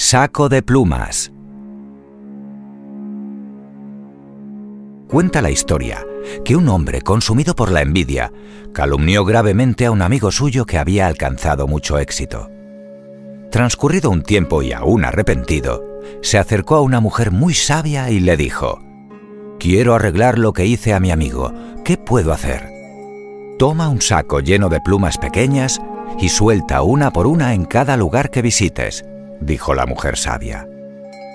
Saco de plumas. Cuenta la historia que un hombre consumido por la envidia calumnió gravemente a un amigo suyo que había alcanzado mucho éxito. Transcurrido un tiempo y aún arrepentido, se acercó a una mujer muy sabia y le dijo, Quiero arreglar lo que hice a mi amigo, ¿qué puedo hacer? Toma un saco lleno de plumas pequeñas y suelta una por una en cada lugar que visites, dijo la mujer sabia.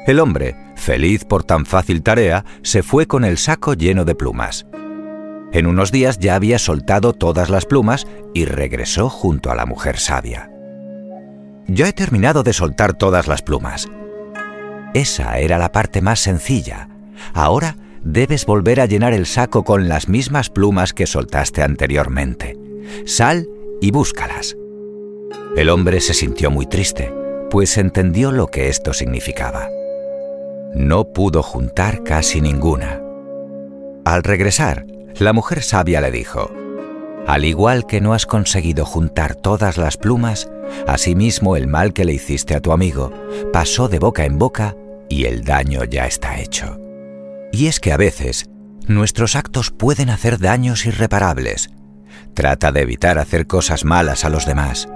El hombre, feliz por tan fácil tarea, se fue con el saco lleno de plumas. En unos días ya había soltado todas las plumas y regresó junto a la mujer sabia. Ya he terminado de soltar todas las plumas. Esa era la parte más sencilla. Ahora debes volver a llenar el saco con las mismas plumas que soltaste anteriormente. Sal y búscalas. El hombre se sintió muy triste, pues entendió lo que esto significaba. No pudo juntar casi ninguna. Al regresar, la mujer sabia le dijo, Al igual que no has conseguido juntar todas las plumas, asimismo el mal que le hiciste a tu amigo pasó de boca en boca y el daño ya está hecho. Y es que a veces nuestros actos pueden hacer daños irreparables. Trata de evitar hacer cosas malas a los demás.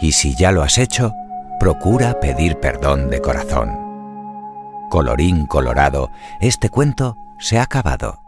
Y si ya lo has hecho, procura pedir perdón de corazón. Colorín colorado, este cuento se ha acabado.